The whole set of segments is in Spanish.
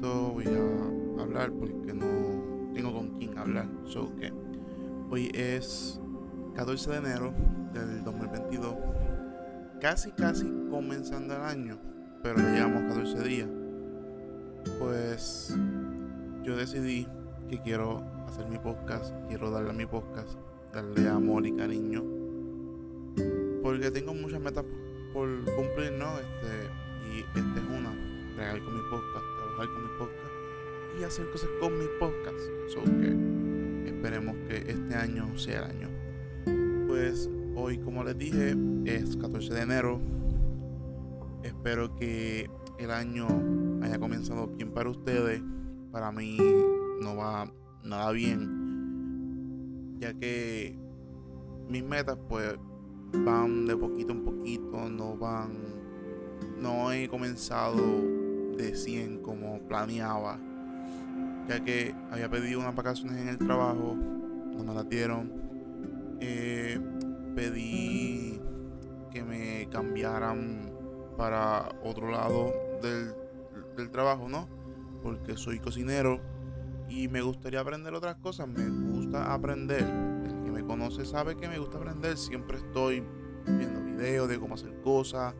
voy a hablar porque no tengo con quién hablar. So que hoy es 14 de enero del 2022, casi casi comenzando el año, pero ya llevamos 14 días. Pues yo decidí que quiero hacer mi podcast, quiero darle a mi podcast, darle amor y cariño, porque tengo muchas metas por cumplir, ¿no? Este, y esta es una, real con mi podcast, trabajar con mi podcast y hacer cosas con mi podcast. So que esperemos que este año sea el año. Pues hoy, como les dije, es 14 de enero. Espero que el año haya comenzado bien para ustedes. Para mí no va nada bien, ya que mis metas pues van de poquito en poquito, no van, no he comenzado de 100 como planeaba, ya que había pedido unas vacaciones en el trabajo, no me las dieron, eh, pedí que me cambiaran para otro lado del, del trabajo, ¿no? Porque soy cocinero y me gustaría aprender otras cosas, me gusta aprender. El que me conoce sabe que me gusta aprender, siempre estoy viendo videos de cómo hacer cosas,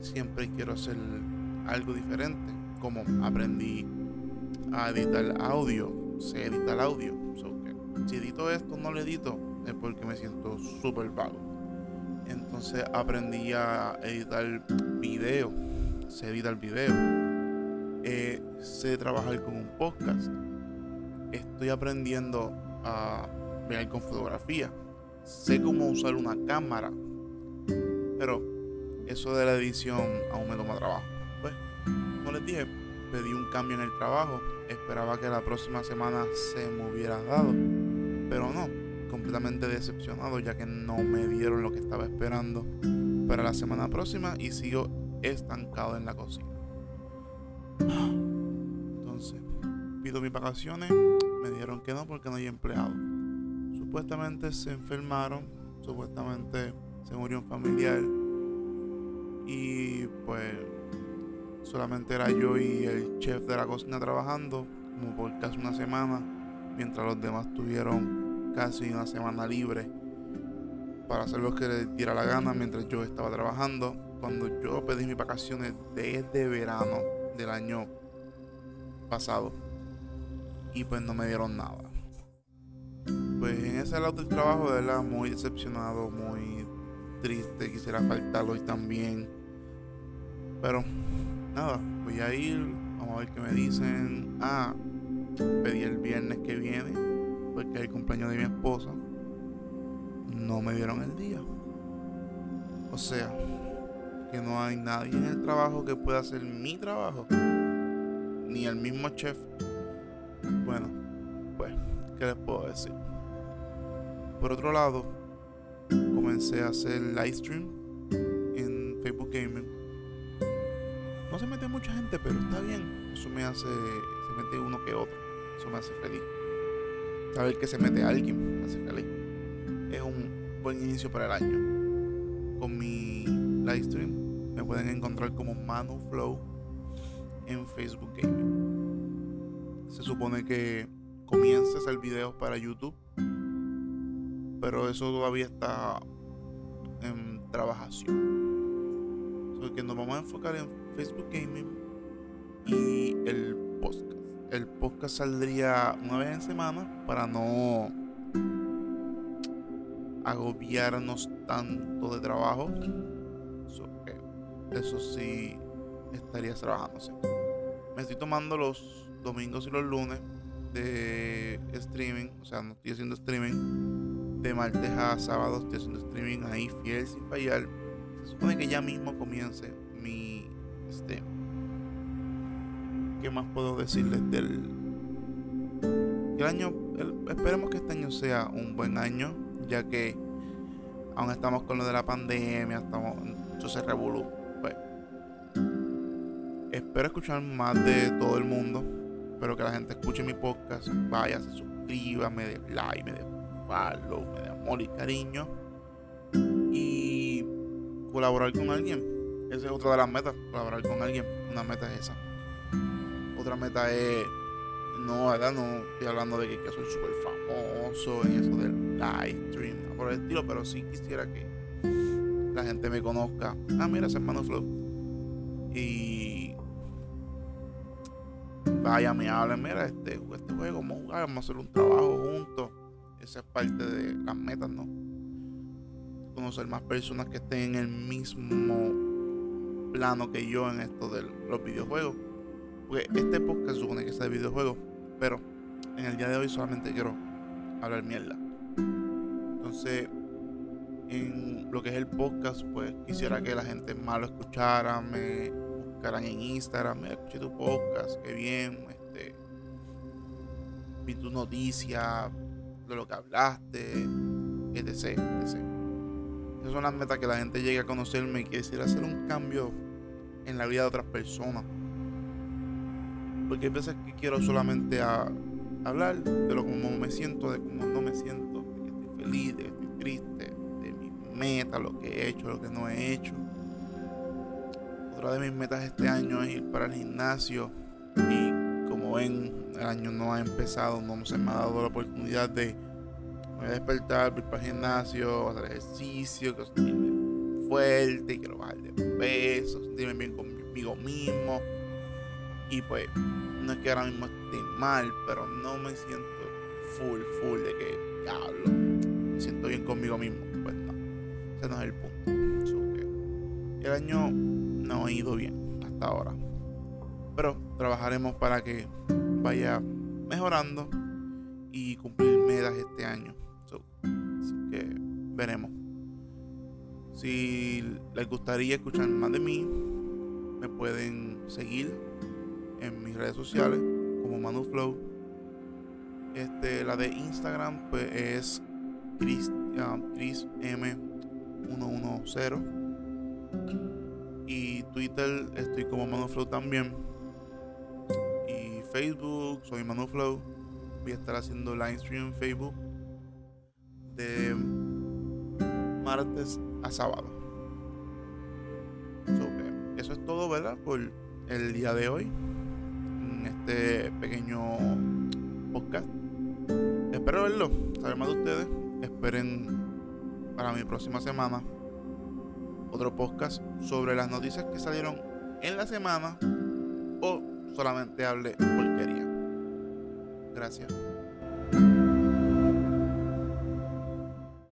siempre quiero hacer algo diferente, como aprendí a editar audio, sé editar audio. si edito esto, no lo edito, es porque me siento súper vago. Entonces aprendí a editar video, sé editar video, eh, sé trabajar con un podcast estoy aprendiendo a ver con fotografía. Sé cómo usar una cámara. Pero eso de la edición aún me toma trabajo. Como les dije, pedí un cambio en el trabajo. Esperaba que la próxima semana se me hubiera dado. Pero no, completamente decepcionado ya que no me dieron lo que estaba esperando para la semana próxima y sigo estancado en la cocina. Entonces, pido mis vacaciones me dijeron que no porque no hay empleado. Supuestamente se enfermaron, supuestamente se murió un familiar y pues solamente era yo y el chef de la cocina trabajando como por casi una semana, mientras los demás tuvieron casi una semana libre para hacer lo que les diera la gana mientras yo estaba trabajando. Cuando yo pedí mis vacaciones desde verano del año pasado y pues no me dieron nada. Pues en ese lado del trabajo, de verdad, muy decepcionado, muy triste, quisiera faltarlo hoy también. Pero voy a ir, vamos a ver qué me dicen. Ah, pedí el viernes que viene, porque es el cumpleaños de mi esposa. No me dieron el día. O sea, que no hay nadie en el trabajo que pueda hacer mi trabajo. Ni el mismo chef bueno, pues, ¿qué les puedo decir? Por otro lado, comencé a hacer live stream en Facebook Gaming. No se mete mucha gente, pero está bien. Eso me hace, se mete uno que otro. Eso me hace feliz. Saber que se mete alguien me hace feliz. Es un buen inicio para el año. Con mi live stream me pueden encontrar como Manu Flow en Facebook Gaming. Se supone que comience a hacer videos para YouTube. Pero eso todavía está en trabajación. So que nos vamos a enfocar en Facebook Gaming y el podcast. El podcast saldría una vez en semana para no agobiarnos tanto de trabajo. eso sí estaría trabajándose. Me estoy tomando los domingos y los lunes de streaming, o sea, no estoy haciendo streaming. De martes a sábado estoy haciendo streaming ahí fiel sin fallar. Se supone que ya mismo comience mi este ¿Qué más puedo decirles del el año? esperemos que este año sea un buen año, ya que aún estamos con lo de la pandemia, estamos, se revolú. Pues, espero escuchar más de todo el mundo Espero que la gente escuche mi podcast. Vaya, se suscriba, me dé like, me dé follow, me dé amor y cariño. Y colaborar con alguien. Esa es otra de las metas, colaborar con alguien. Una meta es esa. Otra meta es, no, ¿verdad? No estoy hablando de que ser súper famoso en eso del live stream, por el estilo, pero sí quisiera que la gente me conozca. Ah, mira, ese hermano Flow. Y vaya, me hablen, mira, este, este juego, vamos a jugar, vamos a hacer un trabajo juntos. Esa es parte de las metas, ¿no? Conocer más personas que estén en el mismo plano que yo en esto de los videojuegos. Porque este podcast supone que sea de videojuegos, pero en el día de hoy solamente quiero hablar mierda. Entonces, en lo que es el podcast, pues quisiera que la gente más lo escuchara, me buscaran en Instagram, me escuché tu podcast, qué bien, este, vi tu noticia de lo que hablaste, etc, etc. Esas son las metas que la gente llegue a conocerme y quisiera hacer un cambio en la vida de otras personas. Porque hay veces que quiero solamente hablar de lo como me siento, de cómo no me siento, de que estoy feliz, de que estoy triste, de mis metas, lo que he hecho, lo que no he hecho. Otra de mis metas este año es ir para el gimnasio y como ven, el año no ha empezado, no se me ha dado la oportunidad de me despertar, ir para el gimnasio, hacer ejercicio, quiero sentirme fuerte, quiero bajar de peso, sentirme bien conmigo mismo. Y pues, no es que ahora mismo esté mal, pero no me siento full, full de que diablo, me siento bien conmigo mismo. Pues no, ese no es el punto. el año no ha ido bien hasta ahora. Pero trabajaremos para que vaya mejorando y cumplir metas este año. Así que veremos. Si les gustaría escuchar más de mí, me pueden seguir en mis redes sociales como ManuFlow. Este, la de Instagram pues es Chris, Chris M110 y Twitter estoy como ManuFlow también y Facebook soy ManuFlow voy a estar haciendo live stream en Facebook de martes a sábado eso es todo verdad por el día de hoy este pequeño podcast. Espero verlo, saber más de ustedes. Esperen para mi próxima semana otro podcast sobre las noticias que salieron en la semana o solamente hable porquería. Gracias.